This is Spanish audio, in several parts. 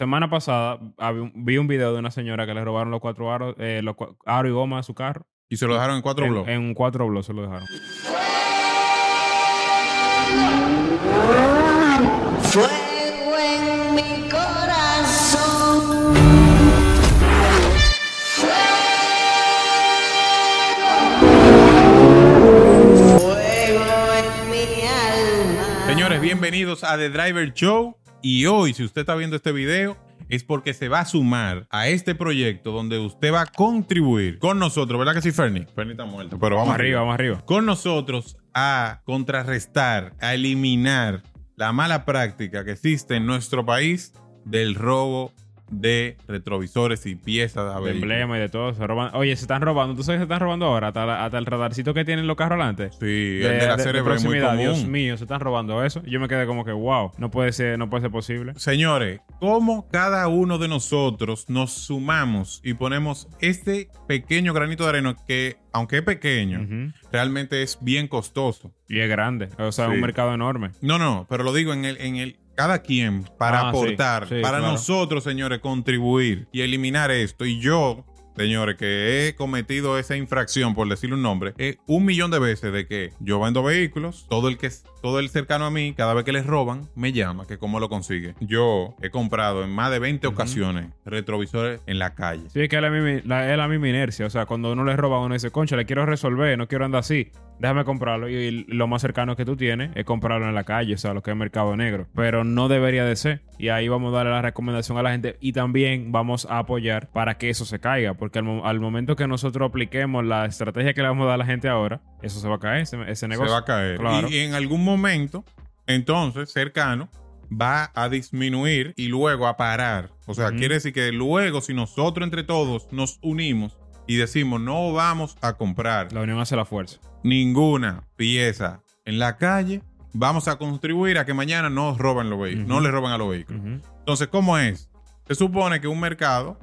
semana pasada vi un video de una señora que le robaron los cuatro aros, eh, los aro y goma de su carro. Y se lo dejaron en cuatro en, bloques. En cuatro bloques se lo dejaron. Fuego en mi corazón. Fuego en mi alma. Señores, bienvenidos a The Driver Show. Y hoy, si usted está viendo este video, es porque se va a sumar a este proyecto donde usted va a contribuir con nosotros, ¿verdad que sí, Fernie? Fernie está muerto, pero vamos, Vamos arriba, vamos arriba. Con nosotros a contrarrestar, a eliminar la mala práctica que existe en nuestro país del robo de retrovisores y piezas de De vehículos. emblema y de todo. Se roban. Oye, se están robando. ¿Tú sabes que se están robando ahora? Hasta, la- hasta el radarcito que tienen los carros adelante. Sí, el de la cerebro es muy proximidad. común. Dios mío, se están robando eso. Yo me quedé como que, wow, no puede ser, no puede ser posible. Señores, ¿cómo cada uno de nosotros nos sumamos y ponemos este pequeño granito de arena que, aunque es pequeño, realmente es bien costoso? Y es grande. O sea, es un mercado enorme. No, no, pero lo digo en el, en el cada quien para Ah, aportar, sí, sí, para claro. nosotros, señores, contribuir y eliminar esto. Y yo, señores, que he cometido esa infracción, por decirle un nombre, es un millón de veces de que yo vendo vehículos, todo el que todo el cercano a mí, cada vez que les roban, me llama, que cómo lo consigue. Yo he comprado en más de 20 ocasiones retrovisores en la calle. Sí, es que es la, misma, la- es la misma inercia. O sea, cuando uno le roba, uno dice, concha, le quiero resolver, no quiero andar así. Déjame comprarlo. Y, y lo más cercano que tú tienes es comprarlo en la calle, o sea, lo que es mercado negro. Pero no debería de ser. Y ahí vamos a darle la recomendación a la gente. Y también vamos a apoyar para que eso se caiga. Porque al, al momento que nosotros apliquemos la estrategia que le vamos a dar a la gente ahora, eso se va a caer, ese, ese negocio. Se va a caer. Claro. Y, en algún momento, entonces, cercano, va a disminuir y luego a parar. O sea, quiere decir que luego, si nosotros entre todos nos unimos y decimos no vamos a comprar La unión hace la fuerza. ninguna pieza en la calle, vamos a contribuir a que mañana no roben los vehículos, no le roben a los vehículos. Entonces, ¿cómo es? Se supone que un mercado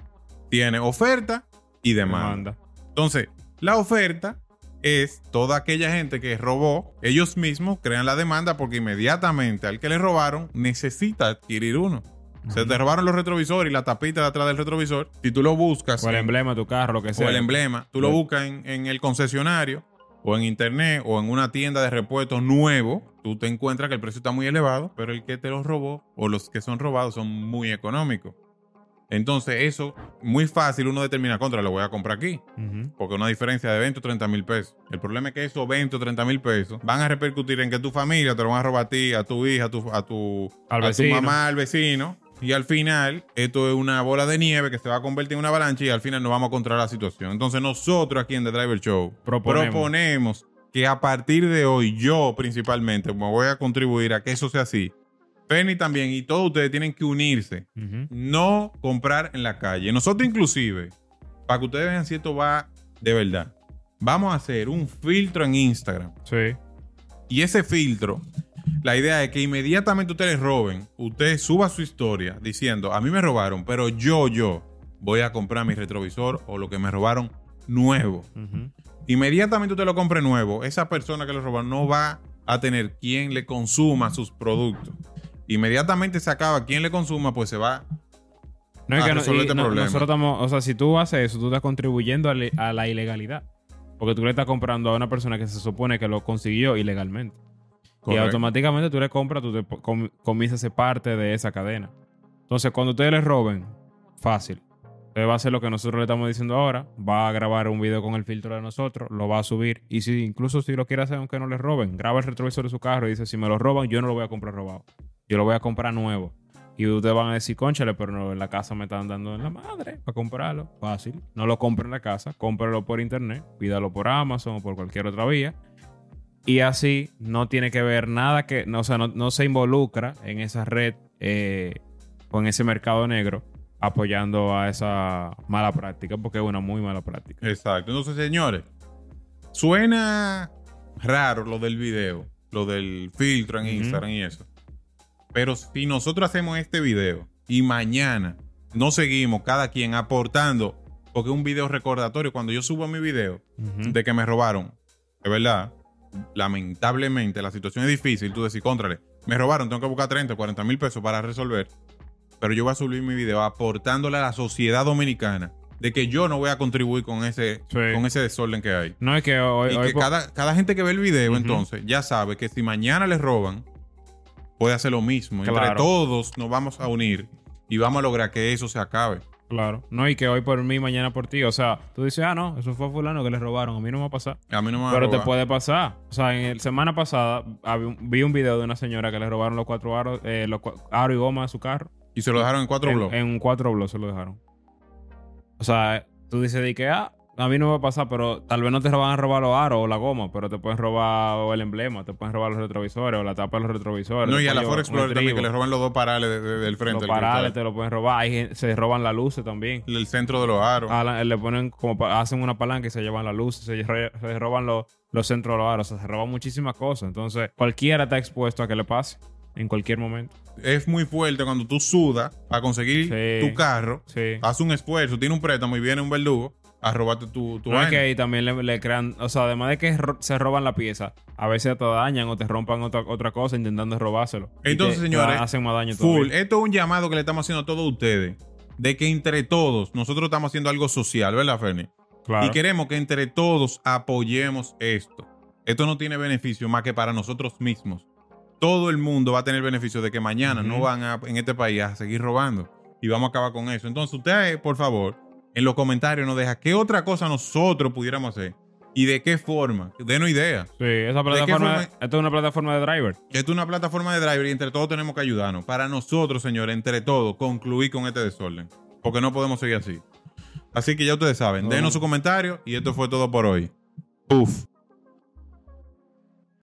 tiene oferta y demanda. Demanda. Entonces, la oferta es toda aquella gente que robó, ellos mismos crean la demanda porque inmediatamente al que le robaron necesita adquirir uno. Se te robaron los retrovisores y la tapita de atrás del retrovisor. Si tú lo buscas O el en- emblema de tu carro, lo que o sea. el emblema, tú lo buscas en, en el concesionario o en internet o en una tienda de repuestos nuevo, tú te encuentras que el precio está muy elevado, pero el que te los robó o los que son robados son muy económicos. Entonces, eso, muy fácil uno determina contra, lo voy a comprar aquí. Porque una diferencia de 20 o 30 mil pesos. El problema es que esos 20 o 30 mil pesos van a repercutir en que tu familia te lo van a robar a ti, a tu hija, a tu, a tu, Al a tu mamá, al vecino. Y al final, esto es una bola de nieve que se va a convertir en una avalancha y al final nos vamos a controlar la situación. Entonces, nosotros aquí en The Driver Show Proponemos. proponemos que a partir de hoy, yo principalmente, me voy a contribuir a que eso sea así. Penny también y todos ustedes tienen que unirse no comprar en la calle. Nosotros inclusive, para que ustedes vean si esto va de verdad, vamos a hacer un filtro en Instagram. Sí. Y ese filtro, la idea es que inmediatamente ustedes roben, usted suba su historia diciendo, a mí me robaron, pero yo, yo, voy a comprar mi retrovisor o lo que me robaron nuevo. Inmediatamente usted lo compre nuevo, esa persona que lo robaron no va a tener quien le consuma sus productos. Inmediatamente se acaba quien le consuma, pues se va No es a que no- resolver este no- problema. nosotros estamos, o sea, si tú haces eso, tú estás contribuyendo a, le- a la ilegalidad. Porque tú le estás comprando a una persona que se supone que lo consiguió ilegalmente. Y automáticamente tú le compras, tú te com- comienzas a ser parte de esa cadena. Entonces, cuando ustedes les roben, fácil. Usted va a hacer lo que nosotros le estamos diciendo ahora. Va a grabar un video con el filtro de nosotros, lo va a subir. Y si incluso si lo quiere hacer aunque no le roben, graba el retrovisor de su carro y dice, si me lo roban, yo no lo voy a comprar robado. Yo lo voy a comprar nuevo. Y ustedes van a decir, conchale, pero no, en la casa me están dando en la madre para comprarlo. Fácil. No lo compre en la casa, cómpralo por internet, pídalo por Amazon o por cualquier otra vía. Y así no tiene que ver nada que, no, o sea, no, no se involucra en esa red eh, o en ese mercado negro apoyando a esa mala práctica, porque es una muy mala práctica. Exacto. Entonces, señores, suena raro lo del video, lo del filtro en. Instagram y eso. Pero si nosotros hacemos este video y mañana no seguimos cada quien aportando, porque es un video recordatorio, cuando yo subo mi video de que me robaron, es verdad, lamentablemente la situación es difícil, tú decís, contrale, me robaron, tengo que buscar 30 o 40 mil pesos para resolver. pero yo voy a subir mi video aportándole a la sociedad dominicana de que yo no voy a contribuir con ese, Sí. con ese desorden que hay. No es que hoy, Y hoy que cada, cada gente que ve el video, entonces, ya sabe que si mañana les roban, puede hacer lo mismo. Entre todos nos vamos a unir y vamos a lograr que eso se acabe. Claro. No, y que hoy por mí, mañana por ti. O sea, tú dices, ah, no, eso fue a fulano que le robaron. A mí no me va a pasar. A mí no me va a Pero te puede pasar. O sea, en el semana pasada vi un video de una señora que le robaron los cuatro aros, eh, los cua- aro y goma de su carro. Y se lo dejaron en cuatro en, bloques. En cuatro blogs se lo dejaron. O sea, tú dices de que, ah, a mí no me va a pasar, pero tal vez no te van a robar los aros o la goma, pero te pueden robar o el emblema, te pueden robar los retrovisores o la tapa de los retrovisores. No, y a la Ford Explorer también, que le roban los dos parales de- de- del frente. Los parales te lo pueden robar. Gen- se roban las luces también. El centro de los aros. A la- le ponen como hacen una palanca y se llevan las luces, se, roban los, los centros de los aros, o sea, se roban muchísimas cosas. Entonces, cualquiera está expuesto a que le pase en cualquier momento. Es muy fuerte cuando tú sudas para conseguir Sí. tu carro, Sí. haces un esfuerzo, tiene un préstamo y viene un verdugo a robarte tu, tu No es vaina. que ahí también le, le crean, o sea, además de que ro- se roban la pieza, a veces te dañan o te rompan otra, otra cosa intentando robárselo. Y Entonces, te- señores, te hacen más daño Full. todavía. Esto es un llamado que le estamos haciendo a todos ustedes. De que entre todos, nosotros estamos haciendo algo social, ¿verdad, Fernie? Claro. Y queremos que entre todos apoyemos esto. Esto no tiene beneficio más que para nosotros mismos. Todo el mundo va a tener beneficio de que mañana no van a, en este país a seguir robando. Y vamos a acabar con eso. Entonces, usted, por favor, en los comentarios nos deja qué otra cosa nosotros pudiéramos hacer. Y de qué forma. Denos ideas. Sí, esa plataforma, forma? esto es una plataforma de driver. Esto es una plataforma de driver y entre todos tenemos que ayudarnos. Para nosotros, señores, entre todos, concluir con este desorden. Porque no podemos seguir así. Así que ya ustedes saben, No. denos su comentario y esto fue todo por hoy. Uf.